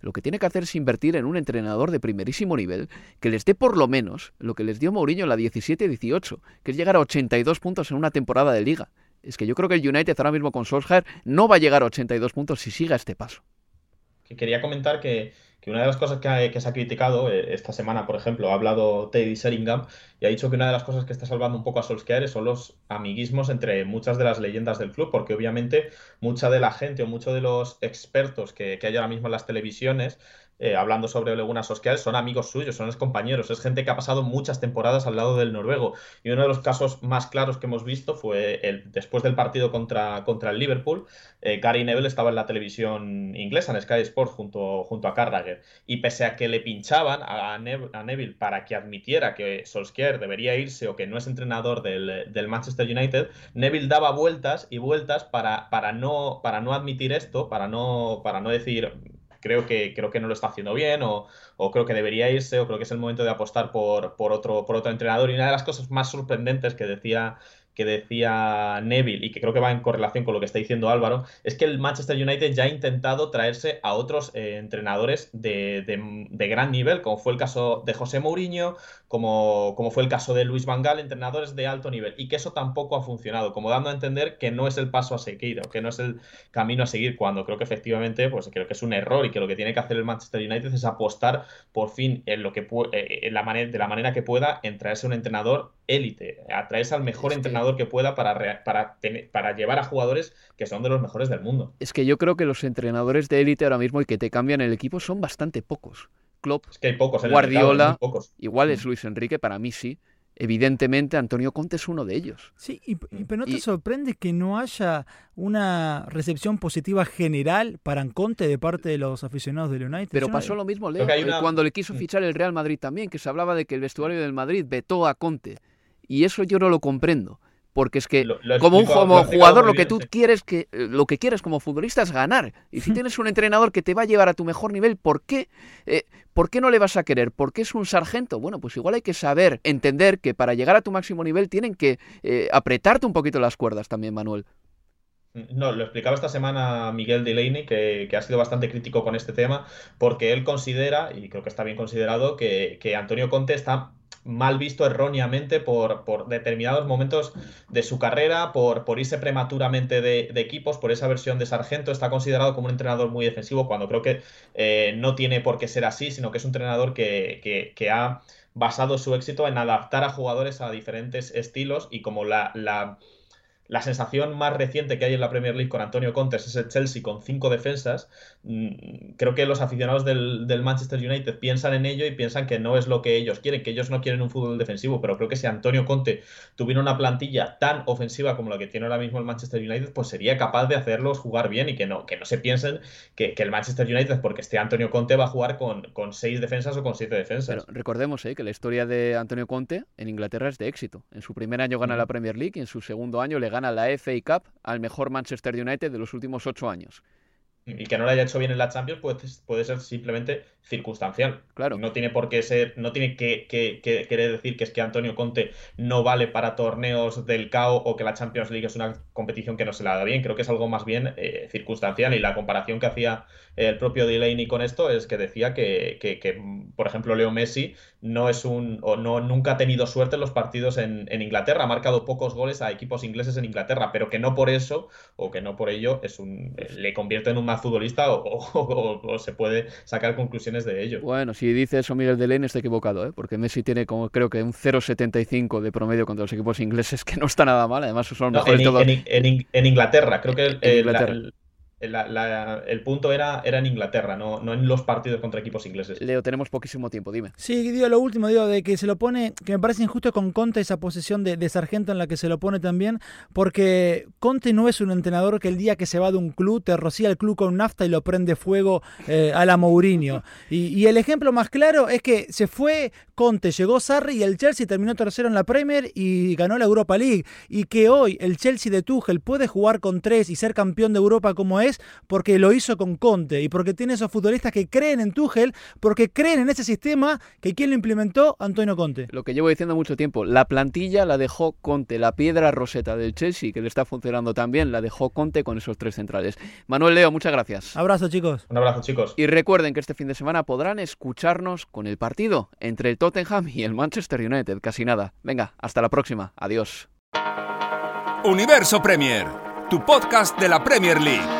lo que tiene que hacer es invertir en un entrenador de primerísimo nivel que les dé por lo menos lo que les dio Mourinho en la 17-18, que es llegar a 82 puntos en una temporada de liga. Es que yo creo que el United ahora mismo con Solskjaer no va a llegar a 82 puntos si siga este paso. Quería comentar que, una de las cosas que, se ha criticado eh, esta semana, por ejemplo, ha hablado Teddy Sheringham y ha dicho que una de las cosas que está salvando un poco a Solskjaer son los amiguismos entre muchas de las leyendas del club, porque obviamente mucha de la gente o muchos de los expertos que hay ahora mismo en las televisiones eh, hablando sobre Ole Gunnar son amigos suyos, son compañeros, es gente que ha pasado muchas temporadas al lado del noruego. Y uno de los casos más claros que hemos visto fue el, después del partido contra, contra el Liverpool, eh, Gary Neville estaba en la televisión inglesa, en Sky Sports, junto, junto a Carragher. Y pese a que le pinchaban a, Neville para que admitiera que Solskjaer debería irse o que no es entrenador del, del Manchester United, Neville daba vueltas y vueltas para, para, no, para no admitir esto, para no, para no decir creo que, creo que no lo está haciendo bien o, o, creo que debería irse o creo que es el momento de apostar por, por, otro, por otro entrenador. Y una de las cosas más sorprendentes que decía que decía Neville y que creo que va en correlación con lo que está diciendo Álvaro, es que el Manchester United ya ha intentado traerse a otros eh, entrenadores de, gran nivel, como fue el caso de José Mourinho, como, como fue el caso de Luis Van Gaal, entrenadores de alto nivel, y que eso tampoco ha funcionado, como dando a entender que no es el paso a seguir o que no es el camino a seguir, cuando creo que efectivamente, pues creo que es un error y que lo que tiene que hacer el Manchester United es apostar por fin en lo que eh, en la manera, de la manera que pueda en traerse un entrenador élite, a traerse al mejor entrenador que pueda para, para, para llevar a jugadores que son de los mejores del mundo. Es que yo creo que los entrenadores de élite ahora mismo y que te cambian el equipo son bastante pocos. Klopp, es que hay pocos Guardiola, pocos. igual es mm. Luis Enrique, para mí sí. Evidentemente, Antonio Conte es uno de ellos. Sí, y, pero ¿no te sorprende que no haya una recepción positiva general para Conte de parte de los aficionados del United? Pero pasó lo mismo, Leo, cuando le quiso fichar el Real Madrid también, que se hablaba de que el vestuario del Madrid vetó a Conte. Y eso yo no lo comprendo. Porque es que como un jugador lo que tú quieres que eh, lo que quieres como futbolista es ganar. Y si tienes un entrenador que te va a llevar a tu mejor nivel, ¿por qué eh, ¿por qué no le vas a querer? ¿Porque es un sargento? Bueno, pues igual hay que saber entender que para llegar a tu máximo nivel tienen que eh, apretarte un poquito las cuerdas también, Manuel. No, lo explicaba esta semana Miguel Delaney, que, que, ha sido bastante crítico con este tema, porque él considera, y creo que está bien considerado, que, que Antonio Conte está mal visto erróneamente por, por, determinados momentos de su carrera, por, por irse prematuramente de, equipos, por esa versión de sargento. Está considerado como un entrenador muy defensivo cuando creo que eh, no tiene por qué ser así, sino que es un entrenador que, que, ha basado su éxito en adaptar a jugadores a diferentes estilos y como la, la la sensación más reciente que hay en la Premier League con Antonio Conte es el Chelsea con cinco defensas. Mm, creo que los aficionados del, del, Manchester United piensan en ello y piensan que no es lo que ellos quieren, que ellos no quieren un fútbol defensivo, pero creo que si Antonio Conte tuviera una plantilla tan ofensiva como la que tiene ahora mismo el Manchester United, pues sería capaz de hacerlos jugar bien y que no, que no se piensen que, que el Manchester United, porque esté Antonio Conte, va a jugar con, con seis defensas o con siete defensas. Pero recordemos eh, que la historia de Antonio Conte en Inglaterra es de éxito. En su primer año gana la Premier League y en su segundo año le gana la FA Cup al mejor Manchester United de los últimos ocho años y que no lo haya hecho bien en la Champions puede, puede ser simplemente circunstancial. Claro. No tiene por qué ser, no tiene que, que, que, querer decir que es que Antonio Conte no vale para torneos del CAO o que la Champions League es una competición que no se la da bien. Creo que es algo más bien eh, circunstancial. Y la comparación que hacía el propio Delaney con esto es que decía que, por ejemplo, Leo Messi no es un o no nunca ha tenido suerte en los partidos en, en, Inglaterra, ha marcado pocos goles a equipos ingleses en Inglaterra, pero que no por eso o que no por ello es un le convierte en un futbolista o, o, se puede sacar conclusiones de ello. Bueno, si dice eso Miguel Delaney está equivocado, ¿eh? porque Messi tiene como creo que un 0,75 de promedio contra los equipos ingleses, que no está nada mal, además son no, mejores en, todos. En, en, Inglaterra, creo que el, el, el punto era, era en Inglaterra, no, no en los partidos contra equipos ingleses. Leo, tenemos poquísimo tiempo, dime. Sí, digo lo último, digo, de que se lo pone, que me parece injusto con Conte esa posición de, de, sargento en la que se lo pone también, porque Conte no es un entrenador que el día que se va de un club te rocía el club con nafta y lo prende fuego eh, a la Mourinho. Y, y, el ejemplo más claro es que se fue Conte, llegó Sarri y el Chelsea terminó tercero en la Premier y ganó la Europa League. Y que hoy el Chelsea de Tuchel puede jugar con tres y ser campeón de Europa como es, porque lo hizo con Conte y porque tiene esos futbolistas que creen en Tuchel, porque creen en ese sistema que quien lo implementó, Antonio Conte. Lo que llevo diciendo mucho tiempo, la plantilla la dejó Conte, la piedra roseta del Chelsea, que le está funcionando también, la dejó Conte con esos tres centrales. Manuel Leo, muchas gracias. Abrazo, chicos. Un abrazo, chicos. Y recuerden que este fin de semana podrán escucharnos con el partido entre el Tottenham y el Manchester United, casi nada. Venga, hasta la próxima. Adiós. Universo Premier, tu podcast de la Premier League.